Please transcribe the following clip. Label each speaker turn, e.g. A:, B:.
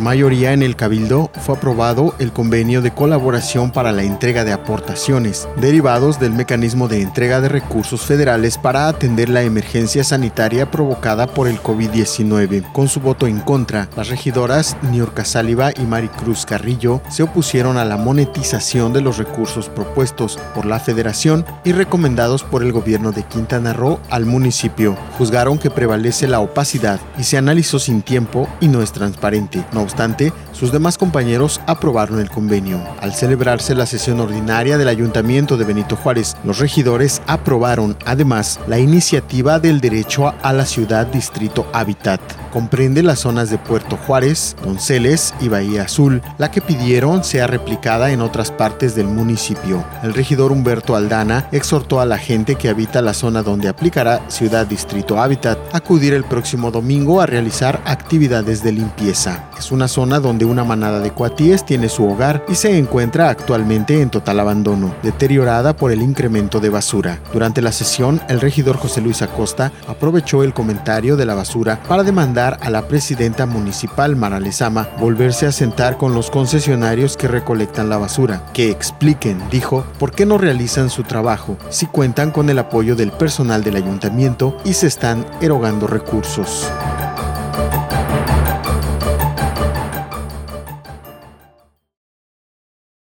A: Mayoría en el Cabildo fue aprobado el convenio de colaboración para la entrega de aportaciones, derivados del mecanismo de entrega de recursos federales para atender la emergencia sanitaria provocada por el COVID-19. Con su voto en contra, las regidoras Niurka Sáliva y Maricruz Carrillo se opusieron a la monetización de los recursos propuestos por la federación y recomendados por el gobierno de Quintana Roo al municipio. Juzgaron que prevalece la opacidad y se analizó sin tiempo y no es transparente. No obstante, sus demás compañeros aprobaron el convenio. Al celebrarse la sesión ordinaria del Ayuntamiento de Benito Juárez, los regidores aprobaron además la iniciativa del derecho a la ciudad Distrito Hábitat. Comprende las zonas de Puerto Juárez, Donceles y Bahía Azul, la que pidieron sea replicada en otras partes del municipio. El regidor Humberto Aldana exhortó a la gente que habita la zona donde aplicará Ciudad Distrito Hábitat a acudir el próximo domingo a realizar actividades de limpieza. Es una zona donde una manada de cuatíes tiene su hogar y se encuentra actualmente en total abandono, deteriorada por el incremento de basura. Durante la sesión, el regidor José Luis Acosta aprovechó el comentario de la basura para demandar a la presidenta municipal Mara Lezama volverse a sentar con los concesionarios que recolectan la basura, que expliquen, dijo, por qué no realizan su trabajo si cuentan con el apoyo del personal del ayuntamiento y se están erogando recursos.